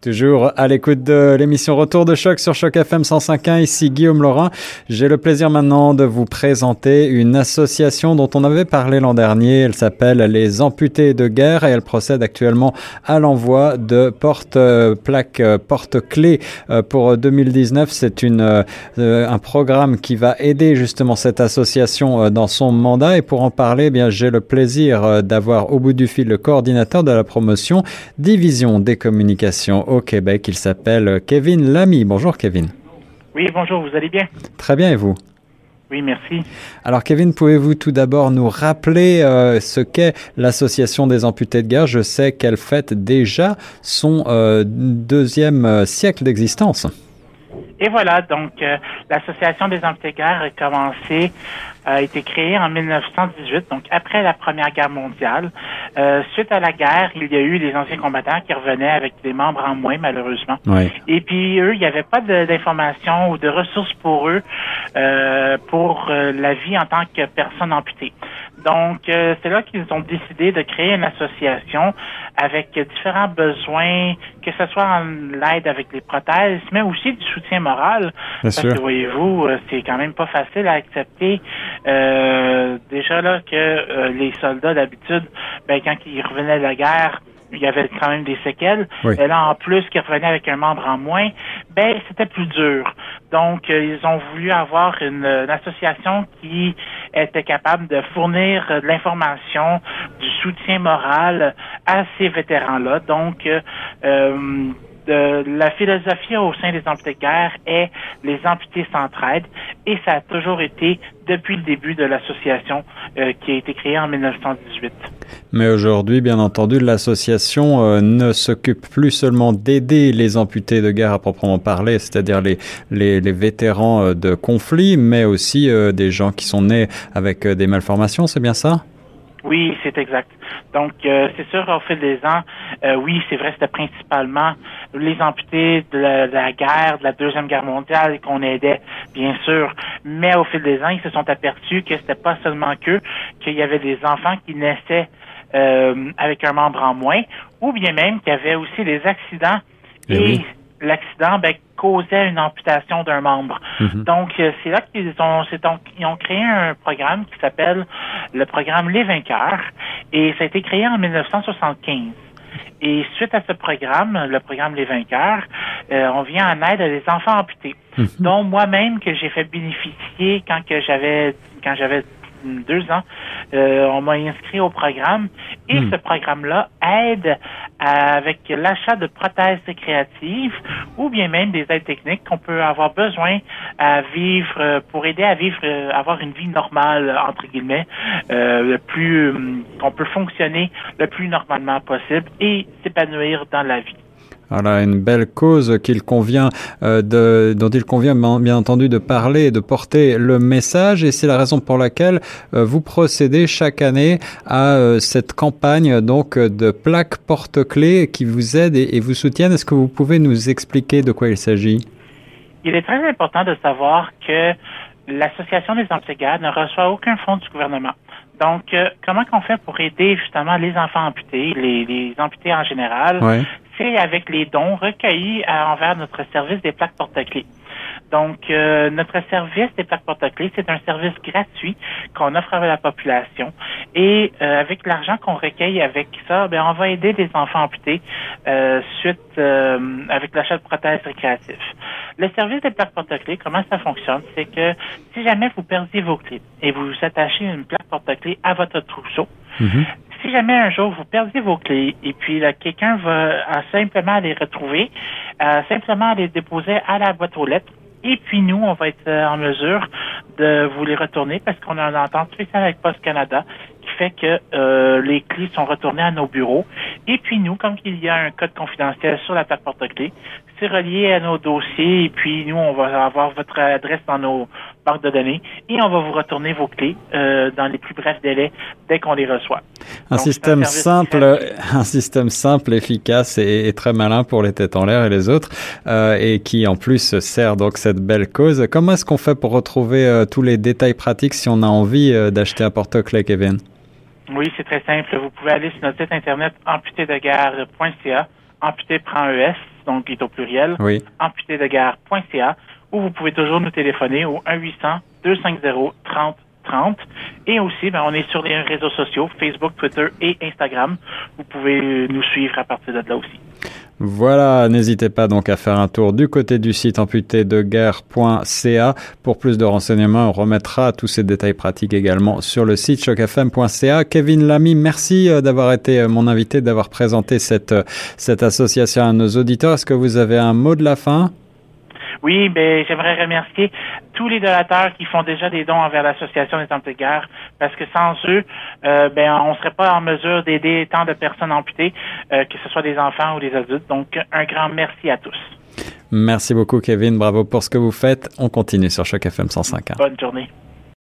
Toujours à l'écoute de l'émission Retour de choc sur Choc FM 105.1, ici Guillaume Laurent. J'ai le plaisir maintenant de vous présenter une association dont on avait parlé l'an dernier. Elle s'appelle Les Amputés de Guerre et elle procède actuellement à l'envoi de porte-plaques, euh, porte-clés euh, pour 2019. C'est une, euh, un programme qui va aider justement cette association dans son mandat et pour en parler, eh bien, j'ai le plaisir d'avoir au bout du fil le coordinateur de la promotion Division des communications au Québec. Il s'appelle Kevin Lamy. Bonjour Kevin. Oui, bonjour, vous allez bien? Très bien, et vous? Oui, merci. Alors Kevin, pouvez-vous tout d'abord nous rappeler euh, ce qu'est l'Association des amputés de guerre? Je sais qu'elle fête déjà son euh, deuxième euh, siècle d'existence. Et voilà, donc l'Association des amputés de guerre a commencé a été créé en 1918, donc après la Première Guerre mondiale. Euh, suite à la guerre, il y a eu des anciens combattants qui revenaient avec des membres en moins, malheureusement. Et puis eux, il n'y avait pas d'informations ou de ressources pour eux euh, pour euh, la vie en tant que personne amputée. Donc, euh, c'est là qu'ils ont décidé de créer une association avec différents besoins, que ce soit en l'aide avec les prothèses, mais aussi du soutien moral. parce que voyez-vous, euh, c'est quand même pas facile à accepter. Euh, déjà là que les soldats d'habitude, ben quand ils revenaient de la guerre, il y avait quand même des séquelles. Et là, en plus, qu'ils revenaient avec un membre en moins, ben c'était plus dur. Donc, euh, ils ont voulu avoir une, association qui était capable de fournir de l'information, du soutien moral à ces vétérans-là. Donc, euh, euh la philosophie au sein des amputés de guerre est les amputés s'entraident et ça a toujours été depuis le début de l'association euh, qui a été créée en 1918. Mais aujourd'hui, bien entendu, l'association euh, ne s'occupe plus seulement d'aider les amputés de guerre à proprement parler, c'est-à-dire les, les, vétérans euh, de conflits, mais aussi des gens qui sont nés avec des malformations, c'est bien ça? Oui, c'est exact. Donc, euh, c'est sûr, au fil des ans, euh, oui, c'est vrai, c'était principalement les amputés de la, guerre, de la Deuxième Guerre mondiale qu'on aidait, bien sûr. Mais au fil des ans, ils se sont aperçus que c'était pas seulement qu'eux, qu'il y avait des enfants qui naissaient euh, avec un membre en moins, ou bien même qu'il y avait aussi des accidents eh et, l'accident ben, causait une amputation d'un membre. Mhm. Donc, euh, c'est là qu'ils ont, donc, ils ont créé un programme qui s'appelle le programme Les Vainqueurs, et ça a été créé en 1975. Et suite à ce programme, le programme Les Vainqueurs, euh, on vient en aide à des enfants amputés, mhm. dont moi-même que j'ai fait bénéficier quand que j'avais quand j'avais deux ans, euh, on m'a inscrit au programme et hmm. ce programme-là aide avec l'achat de prothèses créatives ou bien même des aides techniques qu'on peut avoir besoin à vivre euh, pour aider à vivre, euh, avoir une vie normale entre guillemets, le plus qu'on peut fonctionner le plus normalement possible et s'épanouir dans la vie. Voilà, une belle cause qu'il convient euh, de, dont il convient bien entendu de parler et de porter le message, et c'est la raison pour laquelle euh, vous procédez chaque année à euh, cette campagne donc de plaques porte-clés qui vous aident et, vous soutiennent. Est-ce que vous pouvez nous expliquer de quoi il s'agit? Il est très important de savoir que l'association des Antigades ne reçoit aucun fonds du gouvernement. Donc, comment qu'on fait pour aider justement les enfants amputés, les, les amputés en général? Avec les dons recueillis envers notre service des plaques porte-clés. Donc, euh, notre service des plaques porte-clés, c'est un service gratuit qu'on offre à la population. Et euh, avec l'argent qu'on recueille avec ça, ben, on va aider des enfants amputés euh, suite avec l'achat de prothèses récréatives. Le service des plaques porte-clés, comment ça fonctionne? C'est que si jamais vous perdez vos clés et vous attachez une plaque porte-clés à votre trousseau, mm-hmm si jamais un jour vous perdez vos clés et puis quelqu'un va simplement les retrouver, euh, simplement les déposer à la boîte aux lettres, et puis nous, on va être euh, en mesure de vous les retourner parce qu'on a un entente spéciale avec Post Canada qui fait que euh, les clés sont retournées à nos bureaux. Et puis nous, comme il y a un code confidentiel sur la plaque porte-clés, c'est relié à nos dossiers et puis nous, on va avoir votre adresse dans nos barres de données et on va vous retourner vos clés euh, dans les plus brefs délais dès qu'on les reçoit. Un système simple, un système simple, efficace et, très malin pour les têtes en l'air et les autres euh, et qui en plus sert donc cette belle cause. Comment est-ce qu'on fait pour retrouver euh, tous les détails pratiques si on a envie d'acheter un porte-clés, Kevin? Oui, c'est très simple. Vous pouvez aller sur notre site internet amputédeguerre.ca. Amputé prend ES donc qui est au pluriel, Oui. amputédeguerre.ca, ou vous pouvez toujours nous téléphoner au 1-800-250-30 30. Et aussi, ben, on est sur les réseaux sociaux, Facebook, Twitter et Instagram. Vous pouvez nous suivre à partir de là aussi. Voilà, n'hésitez pas donc à faire un tour du côté du site amputédeguerre.ca. Pour plus de renseignements, on remettra tous ces détails pratiques également sur le site chocfm.ca. Kevin Lamy, merci euh, d'avoir été euh, mon invité, d'avoir présenté cette, euh, cette association à nos auditeurs. Est-ce que vous avez un mot de la fin? Oui, ben j'aimerais remercier tous les donateurs qui font déjà des dons envers l'association des de guerre, parce que sans eux, euh, ben on serait pas en mesure d'aider tant de personnes amputées, euh, que ce soit des enfants ou des adultes. Donc un grand merci à tous. Merci beaucoup Kevin, bravo pour ce que vous faites. On continue sur Choc FM 105. Bonne journée.